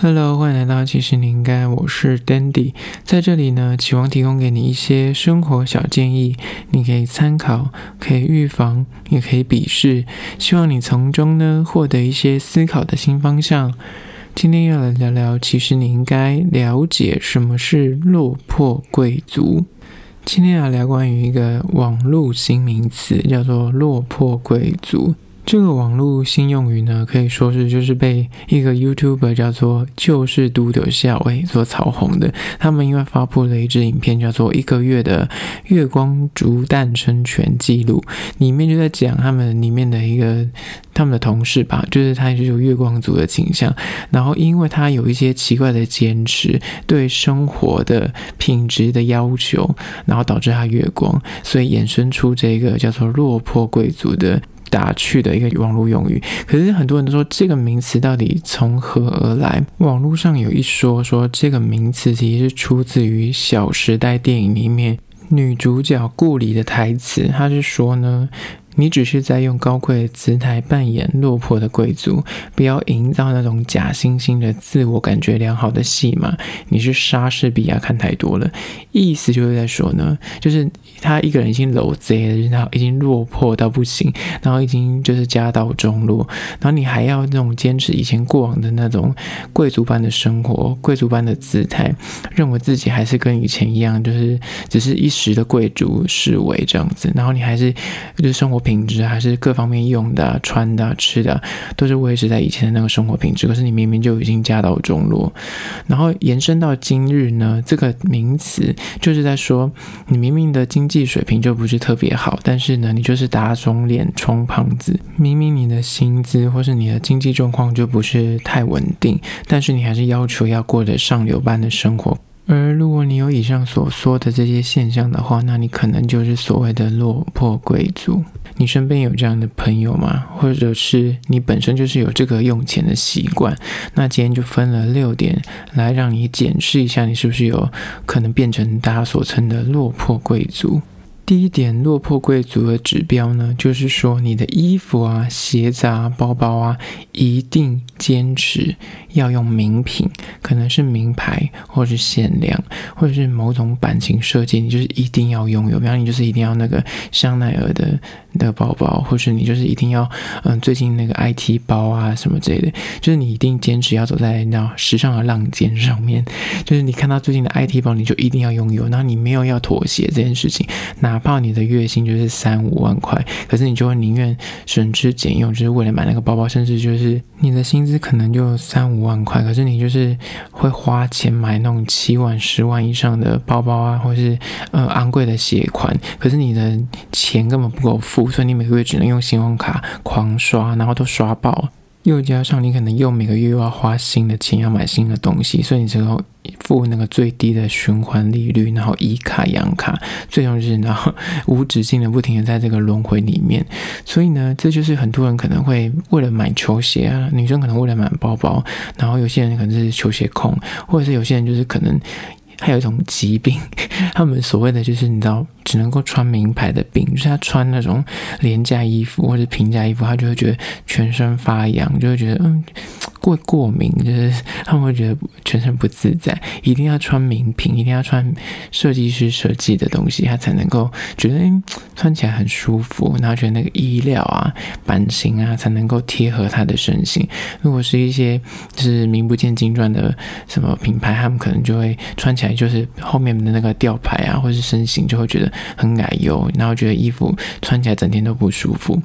Hello，欢迎来到其实你应该，我是 Dandy，在这里呢，期望提供给你一些生活小建议，你可以参考，可以预防，也可以鄙视，希望你从中呢获得一些思考的新方向。今天要来聊聊，其实你应该了解什么是落魄贵族。今天要聊关于一个网络新名词，叫做落魄贵族。这个网络新用语呢，可以说是就是被一个 YouTuber 叫做就是嘟的校尉所炒红的。他们因为发布了一支影片，叫做《一个月的月光族诞生全记录》，里面就在讲他们里面的一个他们的同事吧，就是他也是有月光族的倾向。然后因为他有一些奇怪的坚持，对生活的品质的要求，然后导致他月光，所以衍生出这个叫做落魄贵族的。打趣的一个网络用语，可是很多人都说这个名词到底从何而来？网络上有一说，说这个名词其实是出自于《小时代》电影里面女主角顾里的台词，她是说呢。你只是在用高贵的姿态扮演落魄的贵族，不要营造那种假惺惺的自我感觉良好的戏码。你是莎士比亚看太多了，意思就是在说呢，就是他一个人已经落贼了，然后已经落魄到不行，然后已经就是家道中落，然后你还要那种坚持以前过往的那种贵族般的生活，贵族般的姿态，认为自己还是跟以前一样，就是只是一时的贵族视为这样子，然后你还是就是生活。品质还是各方面用的、穿的、吃的，都是维持在以前的那个生活品质。可是你明明就已经家道中落，然后延伸到今日呢？这个名词就是在说，你明明的经济水平就不是特别好，但是呢，你就是打肿脸充胖子。明明你的薪资或是你的经济状况就不是太稳定，但是你还是要求要过着上流般的生活。而如果你有以上所说的这些现象的话，那你可能就是所谓的落魄贵族。你身边有这样的朋友吗？或者是你本身就是有这个用钱的习惯？那今天就分了六点来让你检视一下，你是不是有可能变成大家所称的落魄贵族。第一点，落魄贵族的指标呢，就是说你的衣服啊、鞋子啊、包包啊，一定坚持要用名品，可能是名牌，或是限量，或者是某种版型设计，你就是一定要拥有。比方你就是一定要那个香奈儿的的包包，或是你就是一定要嗯最近那个 IT 包啊什么之类的，就是你一定坚持要走在那时尚的浪尖上面。就是你看到最近的 IT 包，你就一定要拥有，然后你没有要妥协这件事情，哪怕你的月薪就是三五万块，可是你就会宁愿省吃俭用，就是为了买那个包包，甚至就是你的薪资可能就三五万块，可是你就是会花钱买那种七万、十万以上的包包啊，或是呃昂贵的鞋款，可是你的钱根本不够付，所以你每个月只能用信用卡狂刷，然后都刷爆。又加上你可能又每个月又要花新的钱要买新的东西，所以你只有付那个最低的循环利率，然后以卡养卡，最终就是然后无止境的不停的在这个轮回里面。所以呢，这就是很多人可能会为了买球鞋啊，女生可能为了买包包，然后有些人可能是球鞋控，或者是有些人就是可能。还有一种疾病，他们所谓的就是你知道，只能够穿名牌的病，就是他穿那种廉价衣服或者平价衣服，他就会觉得全身发痒，就会觉得嗯。会过敏，就是他们会觉得全身不自在，一定要穿名品，一定要穿设计师设计的东西，他才能够觉得诶穿起来很舒服，然后觉得那个衣料啊、版型啊才能够贴合他的身形。如果是一些就是名不见经传的什么品牌，他们可能就会穿起来就是后面的那个吊牌啊，或是身形就会觉得很矮油，然后觉得衣服穿起来整天都不舒服。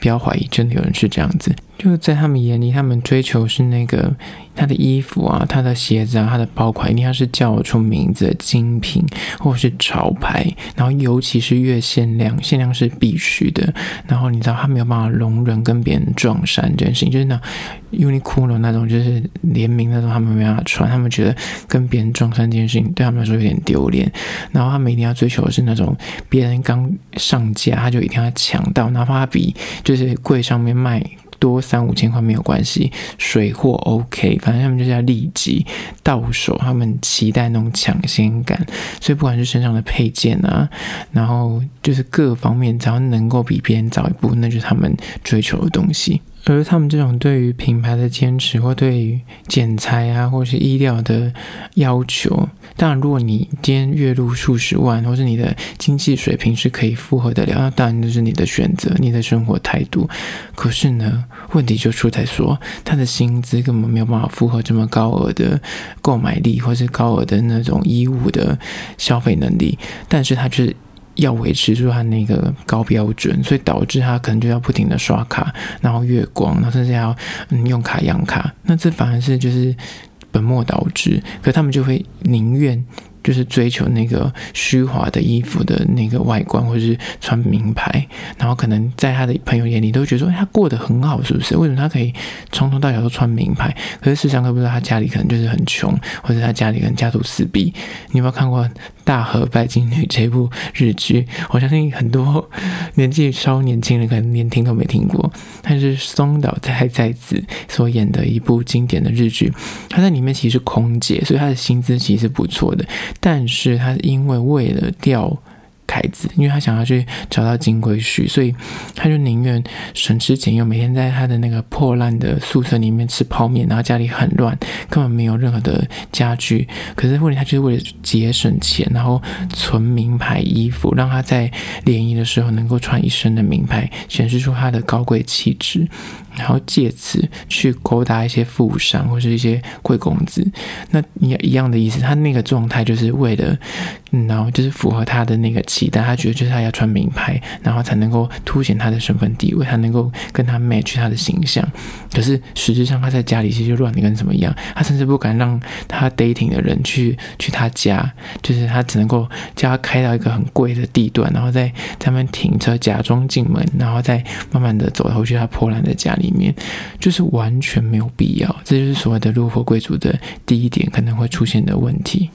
不要怀疑，真的有人是这样子。就在他们眼里，他们追求是那个他的衣服啊，他的鞋子啊，他的包款一定要是叫得出名字的精品或者是潮牌，然后尤其是越限量，限量是必须的。然后你知道他没有办法容忍跟别人撞衫这件事情，就是那 Uniqlo 那种就是联名那种，他们没办法穿，他们觉得跟别人撞衫这件事情对他们来说有点丢脸。然后他们一定要追求的是那种别人刚上架他就一定要抢到，哪怕他比就是柜上面卖。多三五千块没有关系，水货 OK，反正他们就是要立即到手，他们期待那种抢先感，所以不管是身上的配件啊，然后就是各方面，只要能够比别人早一步，那就是他们追求的东西。而他们这种对于品牌的坚持，或对于剪裁啊，或是衣料的要求，当然，如果你今天月入数十万，或是你的经济水平是可以负荷得了，那当然就是你的选择，你的生活态度。可是呢，问题就出在说，他的薪资根本没有办法负荷这么高额的购买力，或是高额的那种衣物的消费能力，但是他就是。要维持住他那个高标准，所以导致他可能就要不停的刷卡，然后月光，然后甚至要嗯用卡养卡，那这反而是就是本末倒置，可他们就会宁愿。就是追求那个虚华的衣服的那个外观，或者是穿名牌，然后可能在他的朋友眼里都觉得说，他过得很好，是不是？为什么他可以从头到脚都穿名牌？可是事实上，都不知道他家里可能就是很穷，或者他家里可能家徒四壁。你有没有看过《大和拜金女》这部日剧？我相信很多年纪稍年轻人可能连听都没听过。但是松岛菜菜子所演的一部经典的日剧，她在里面其实是空姐，所以她的薪资其实不错的。但是她因为为了钓凯子，因为他想要去找到金龟婿，所以他就宁愿省吃俭用，每天在他的那个破烂的宿舍里面吃泡面，然后家里很乱，根本没有任何的家具。可是问题他就是为了节省钱，然后存名牌衣服，让他在联谊的时候能够穿一身的名牌，显示出他的高贵气质。然后借此去勾搭一些富商或是一些贵公子，那也一样的意思。他那个状态就是为了，然后就是符合他的那个期待。他觉得就是他要穿名牌，然后才能够凸显他的身份地位，他能够跟他 match 他的形象。可是实质上他在家里其实乱的跟什么一样。他甚至不敢让他 dating 的人去去他家，就是他只能够叫他开到一个很贵的地段，然后在他们停车，假装进门，然后再慢慢的走回去他破烂的家里。里面就是完全没有必要，这就是所谓的落魄贵族的第一点可能会出现的问题。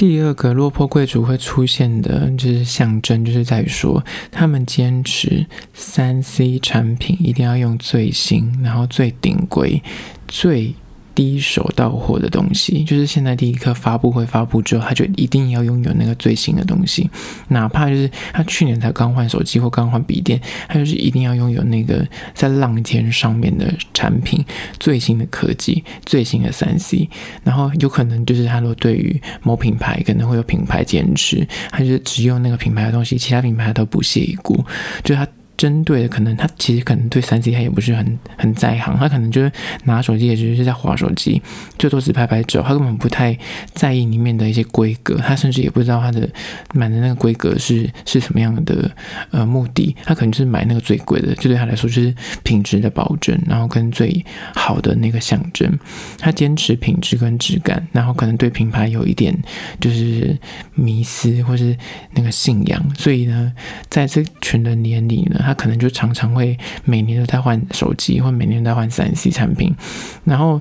第二个落魄贵族会出现的就是象征，就是在于说他们坚持三 C 产品一定要用最新，然后最顶规、最。第一手到货的东西，就是现在第一颗发布会发布之后，他就一定要拥有那个最新的东西，哪怕就是他去年才刚换手机或刚换笔电，他就是一定要拥有那个在浪尖上面的产品，最新的科技，最新的三 C。然后有可能就是他说对于某品牌可能会有品牌坚持，他就只用那个品牌的东西，其他品牌都不屑一顾，就他。针对的可能，他其实可能对三 C 他也不是很很在行，他可能就是拿手机也只是在划手机，最多只拍拍照，他根本不太在意里面的一些规格，他甚至也不知道他的买的那个规格是是什么样的呃目的，他可能就是买那个最贵的，就对他来说就是品质的保证，然后跟最好的那个象征，他坚持品质跟质感，然后可能对品牌有一点就是迷思或是那个信仰，所以呢，在这群人眼里呢。他可能就常常会每年都在换手机，或每年都在换三 C 产品，然后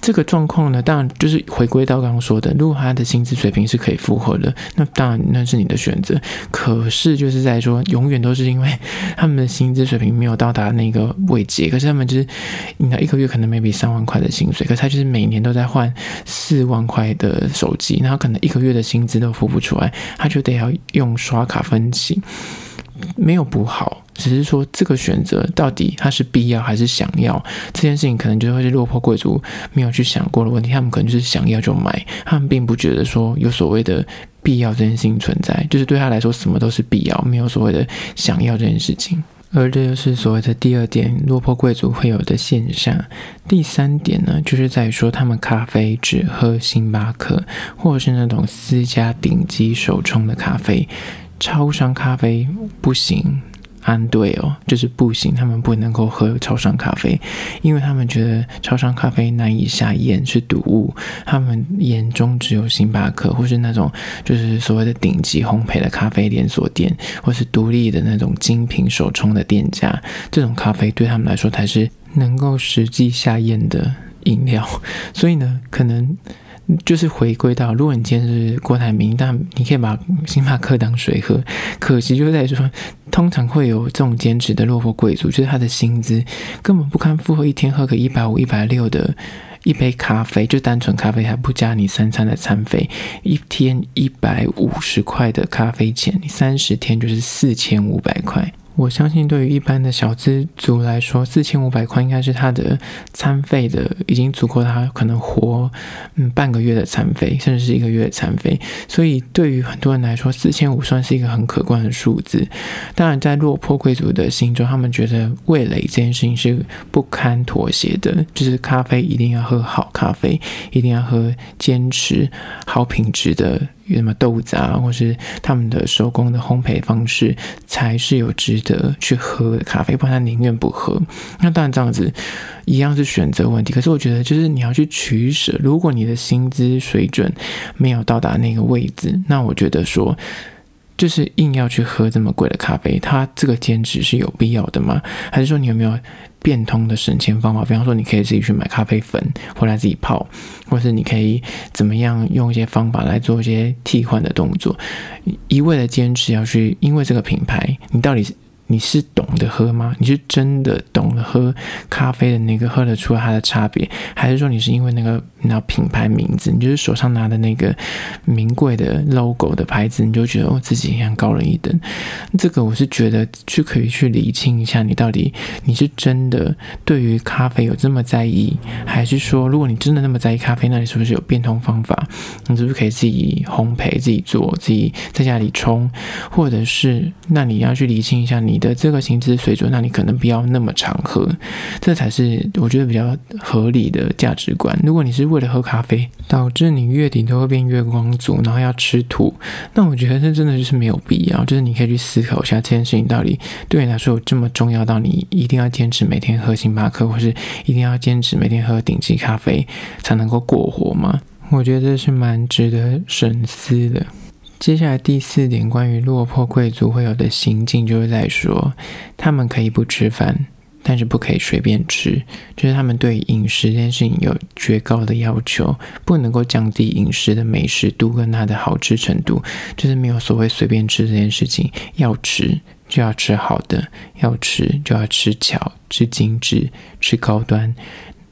这个状况呢，当然就是回归到刚刚说的，如果他的薪资水平是可以负荷的，那当然那是你的选择。可是就是在说，永远都是因为他们的薪资水平没有到达那个位阶，可是他们就是你一个月可能 maybe 三万块的薪水，可是他就是每年都在换四万块的手机，然后可能一个月的薪资都付不出来，他就得要用刷卡分期。没有不好，只是说这个选择到底他是必要还是想要这件事情，可能就会是落魄贵族没有去想过的问题。他们可能就是想要就买，他们并不觉得说有所谓的必要这件事情存在，就是对他来说什么都是必要，没有所谓的想要这件事情。而这就是所谓的第二点，落魄贵族会有的现象。第三点呢，就是在于说他们咖啡只喝星巴克，或者是那种私家顶级手冲的咖啡。超商咖啡不行，安对哦，就是不行，他们不能够喝超商咖啡，因为他们觉得超商咖啡难以下咽，是毒物。他们眼中只有星巴克，或是那种就是所谓的顶级烘焙的咖啡连锁店，或是独立的那种精品手冲的店家，这种咖啡对他们来说才是能够实际下咽的饮料。所以呢，可能。就是回归到，如果你今天是郭台铭，但你可以把星巴克当水喝。可惜就在于说，通常会有这种兼职的落魄贵族，就是他的薪资根本不堪负荷，一天喝个一百五、一百六的一杯咖啡，就单纯咖啡还不加你三餐的餐费，一天一百五十块的咖啡钱，你三十天就是四千五百块。我相信，对于一般的小资族来说，四千五百块应该是他的餐费的，已经足够他可能活嗯半个月的餐费，甚至是一个月的餐费。所以，对于很多人来说，四千五算是一个很可观的数字。当然，在落魄贵族的心中，他们觉得味蕾这件事情是不堪妥协的，就是咖啡一定要喝好咖啡，一定要喝坚持好品质的。什么豆子啊，或是他们的手工的烘焙方式，才是有值得去喝的咖啡，不然他宁愿不喝。那当然这样子一样是选择问题，可是我觉得就是你要去取舍。如果你的薪资水准没有到达那个位置，那我觉得说。就是硬要去喝这么贵的咖啡，它这个坚持是有必要的吗？还是说你有没有变通的省钱方法？比方说，你可以自己去买咖啡粉回来自己泡，或是你可以怎么样用一些方法来做一些替换的动作？一味的坚持要去，因为这个品牌，你到底是？你是懂得喝吗？你是真的懂得喝咖啡的那个喝得出来它的差别，还是说你是因为那个那品牌名字，你就是手上拿的那个名贵的 logo 的牌子，你就觉得我、自己很高人一等？这个我是觉得去可以去理清一下，你到底你是真的对于咖啡有这么在意，还是说如果你真的那么在意咖啡，那你是不是有变通方法？你是不是可以自己烘焙、自己做、自己在家里冲，或者是那你要去理清一下你。的这个薪资水准，那你可能不要那么常喝，这才是我觉得比较合理的价值观。如果你是为了喝咖啡，导致你月底都会变月光族，然后要吃土，那我觉得这真的就是没有必要。就是你可以去思考一下这件事情到底对你来说有这么重要到你一定要坚持每天喝星巴克，或是一定要坚持每天喝顶级咖啡才能够过活吗？我觉得这是蛮值得深思的。接下来第四点，关于落魄贵族会有的行径，就是在说，他们可以不吃饭，但是不可以随便吃，就是他们对饮食这件事情有绝高的要求，不能够降低饮食的美食度跟它的好吃程度，就是没有所谓随便吃这件事情，要吃就要吃好的，要吃就要吃巧、吃精致、吃高端，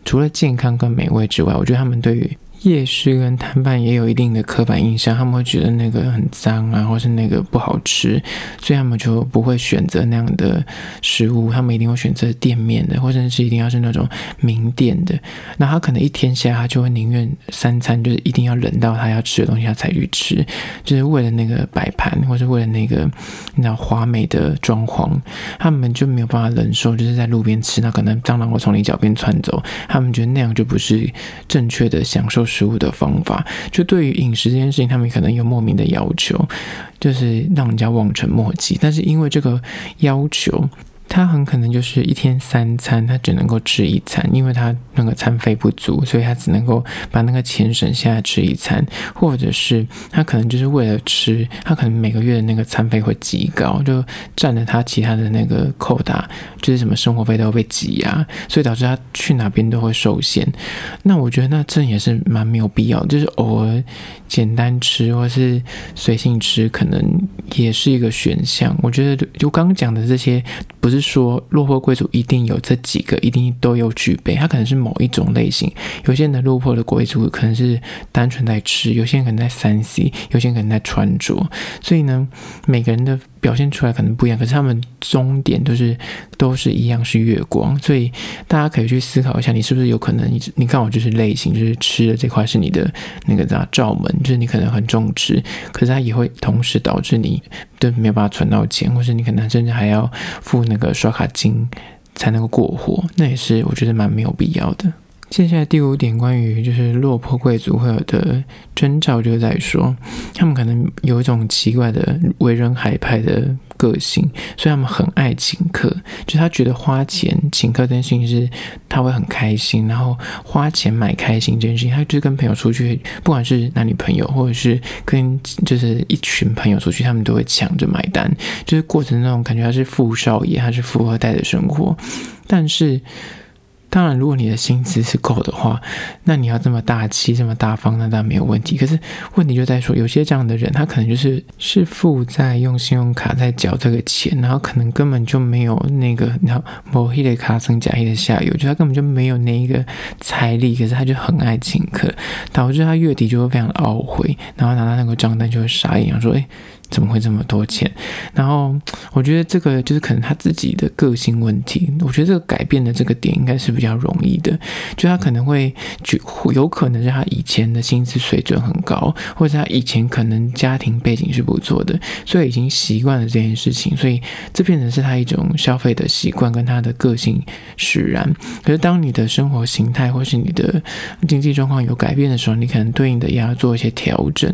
除了健康跟美味之外，我觉得他们对于夜市跟摊贩也有一定的刻板印象，他们会觉得那个很脏啊，或是那个不好吃，所以他们就不会选择那样的食物，他们一定会选择店面的，或者是一定要是那种名店的。那他可能一天下来，他就会宁愿三餐就是一定要冷到他要吃的东西，他才去吃，就是为了那个摆盘，或是为了那个你知道华美的装潢，他们就没有办法忍受，就是在路边吃，那可能蟑螂会从你脚边窜走，他们觉得那样就不是正确的享受食物的方法，就对于饮食这件事情，他们可能有莫名的要求，就是让人家望尘莫及。但是因为这个要求。他很可能就是一天三餐，他只能够吃一餐，因为他那个餐费不足，所以他只能够把那个钱省下来吃一餐，或者是他可能就是为了吃，他可能每个月的那个餐费会极高，就占了他其他的那个扣打，就是什么生活费都会被挤压，所以导致他去哪边都会受限。那我觉得那这也是蛮没有必要，就是偶尔简单吃或是随性吃，可能也是一个选项。我觉得就刚刚讲的这些不是。说落魄贵族一定有这几个，一定都有具备。他可能是某一种类型。有些人的落魄的贵族可能是单纯在吃，有些人可能在三 C，有些人可能在穿着。所以呢，每个人的。表现出来可能不一样，可是他们终点都是都是一样，是月光。所以大家可以去思考一下，你是不是有可能你你刚好就是类型，就是吃的这块是你的那个叫罩门，就是你可能很重吃，可是它也会同时导致你都没有办法存到钱，或是你可能甚至还要付那个刷卡金才能够过活，那也是我觉得蛮没有必要的。接下来第五点，关于就是落魄贵族会有的征兆，就是在说，他们可能有一种奇怪的为人海派的个性，所以他们很爱请客。就他觉得花钱请客这件事情是他会很开心，然后花钱买开心这件事情，他就是跟朋友出去，不管是男女朋友，或者是跟就是一群朋友出去，他们都会抢着买单，就是过程那种感觉他是富少爷，他是富二代的生活，但是。当然，如果你的薪资是够的话，那你要这么大气、这么大方，那当然没有问题。可是问题就在说，有些这样的人，他可能就是是负债用信用卡在缴这个钱，然后可能根本就没有那个，然后某一类卡层假意的下游，就他根本就没有那一个财力，可是他就很爱请客，导致他月底就会非常懊悔，然后拿到那个账单就会傻眼，说：“诶。怎么会这么多钱？然后我觉得这个就是可能他自己的个性问题。我觉得这个改变的这个点应该是比较容易的，就他可能会就有可能是他以前的薪资水准很高，或者他以前可能家庭背景是不错的，所以已经习惯了这件事情，所以这变成是他一种消费的习惯跟他的个性使然。可是当你的生活形态或是你的经济状况有改变的时候，你可能对应的也要做一些调整，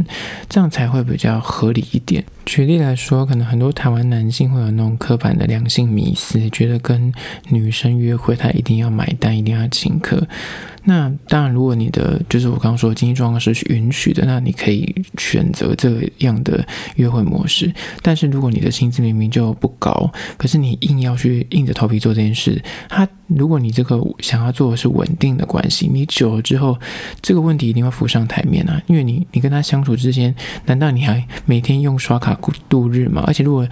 这样才会比较合理一点。举例来说，可能很多台湾男性会有那种刻板的良性迷思，觉得跟女生约会，他一定要买单，一定要请客。那当然，如果你的就是我刚刚说的经济状况是允许的，那你可以选择这样的约会模式。但是如果你的薪资明明就不高，可是你硬要去硬着头皮做这件事，他如果你这个想要做的是稳定的关系，你久了之后，这个问题一定会浮上台面啊！因为你你跟他相处之间，难道你还每天用刷卡度日吗？而且如果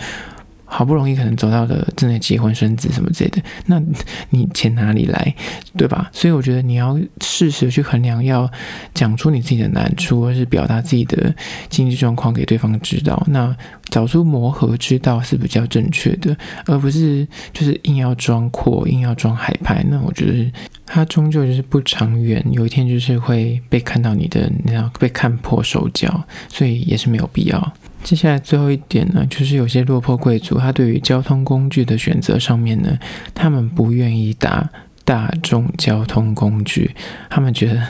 好不容易可能走到了正在结婚生子什么之类的，那你钱哪里来，对吧？所以我觉得你要适时去衡量，要讲出你自己的难处，或是表达自己的经济状况给对方知道。那找出磨合之道是比较正确的，而不是就是硬要装阔，硬要装海派。那我觉得他终究就是不长远，有一天就是会被看到你的，你要被看破手脚，所以也是没有必要。接下来最后一点呢，就是有些落魄贵族，他对于交通工具的选择上面呢，他们不愿意搭大众交通工具，他们觉得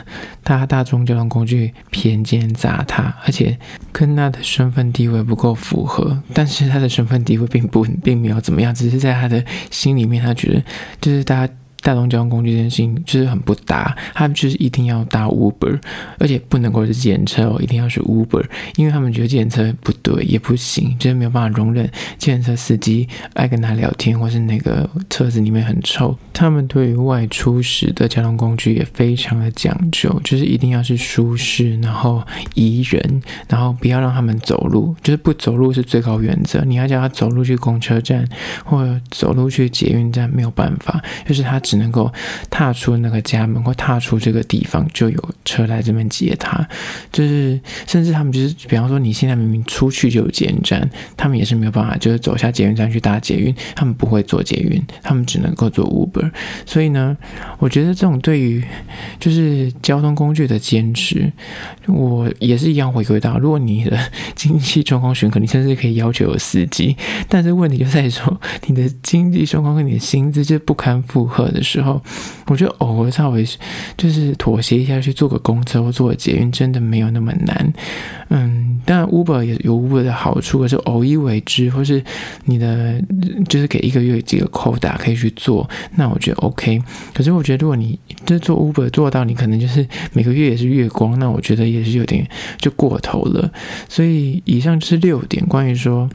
搭大众交通工具偏见杂他，而且跟他的身份地位不够符合。但是他的身份地位并不并没有怎么样，只是在他的心里面，他觉得就是大家。大众交通工具这件事情就是很不搭，他们就是一定要搭 Uber，而且不能够是计程车哦，一定要是 Uber，因为他们觉得计程车不对也不行，就是没有办法容忍计程车司机爱跟他聊天，或是那个车子里面很臭。他们对于外出时的交通工具也非常的讲究，就是一定要是舒适，然后宜人，然后不要让他们走路，就是不走路是最高原则。你要叫他走路去公车站或者走路去捷运站，没有办法，就是他。只能够踏出那个家门或踏出这个地方，就有车来这边接他。就是甚至他们就是，比方说你现在明明出去就有捷运站，他们也是没有办法，就是走下捷运站去搭捷运。他们不会坐捷运，他们只能够坐 Uber。所以呢，我觉得这种对于就是交通工具的坚持，我也是一样回归到，如果你的经济状况许可，你甚至可以要求有司机。但是问题就在于说，你的经济状况跟你的薪资就不堪负荷的时候，我觉得偶尔稍微就是妥协一下，去坐个公车或坐个捷运，真的没有那么难。嗯，当然 Uber 也有 Uber 的好处，可是偶一为之，或是你的就是给一个月几个扣打可以去做，那我觉得 OK。可是我觉得如果你就做 Uber 做到你可能就是每个月也是月光，那我觉得也是有点就过头了。所以以上就是六点关于说。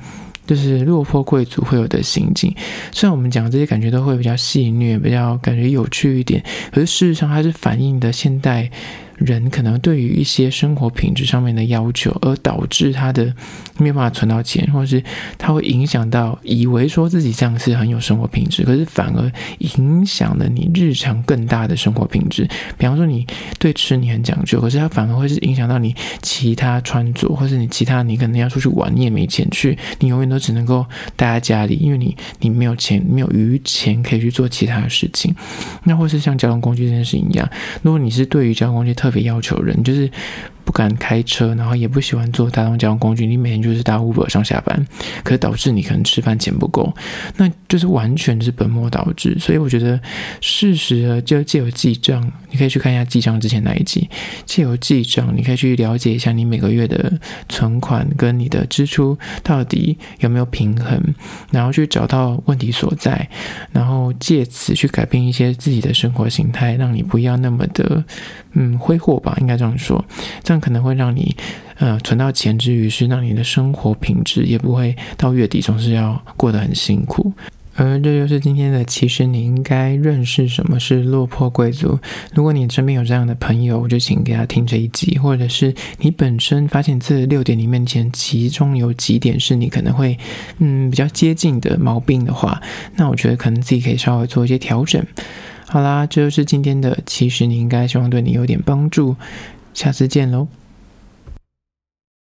就是落魄贵族会有的心境，虽然我们讲这些感觉都会比较戏谑，比较感觉有趣一点，可是事实上它是反映的现代。人可能对于一些生活品质上面的要求，而导致他的没有办法存到钱，或者是他会影响到以为说自己这样是很有生活品质，可是反而影响了你日常更大的生活品质。比方说，你对吃你很讲究，可是它反而会是影响到你其他穿着，或是你其他你可能要出去玩，你也没钱去，你永远都只能够待在家里，因为你你没有钱，没有余钱可以去做其他的事情。那或是像交通工具这件事情一样，如果你是对于交通工具特特别要求人就是。不敢开车，然后也不喜欢坐大众交通工具，你每天就是搭 Uber 上下班，可是导致你可能吃饭钱不够，那就是完全是本末倒置。所以我觉得，适时的就借由记账，你可以去看一下记账之前那一集，借由记账，你可以去了解一下你每个月的存款跟你的支出到底有没有平衡，然后去找到问题所在，然后借此去改变一些自己的生活形态，让你不要那么的嗯挥霍吧，应该这样说，这样。可能会让你，呃，存到钱之余，是让你的生活品质也不会到月底总是要过得很辛苦。而这就是今天的，其实你应该认识什么是落魄贵族。如果你身边有这样的朋友，就请给他听这一集，或者是你本身发现这六点里面前其中有几点是你可能会嗯比较接近的毛病的话，那我觉得可能自己可以稍微做一些调整。好啦，这就是今天的，其实你应该希望对你有点帮助。下次见喽。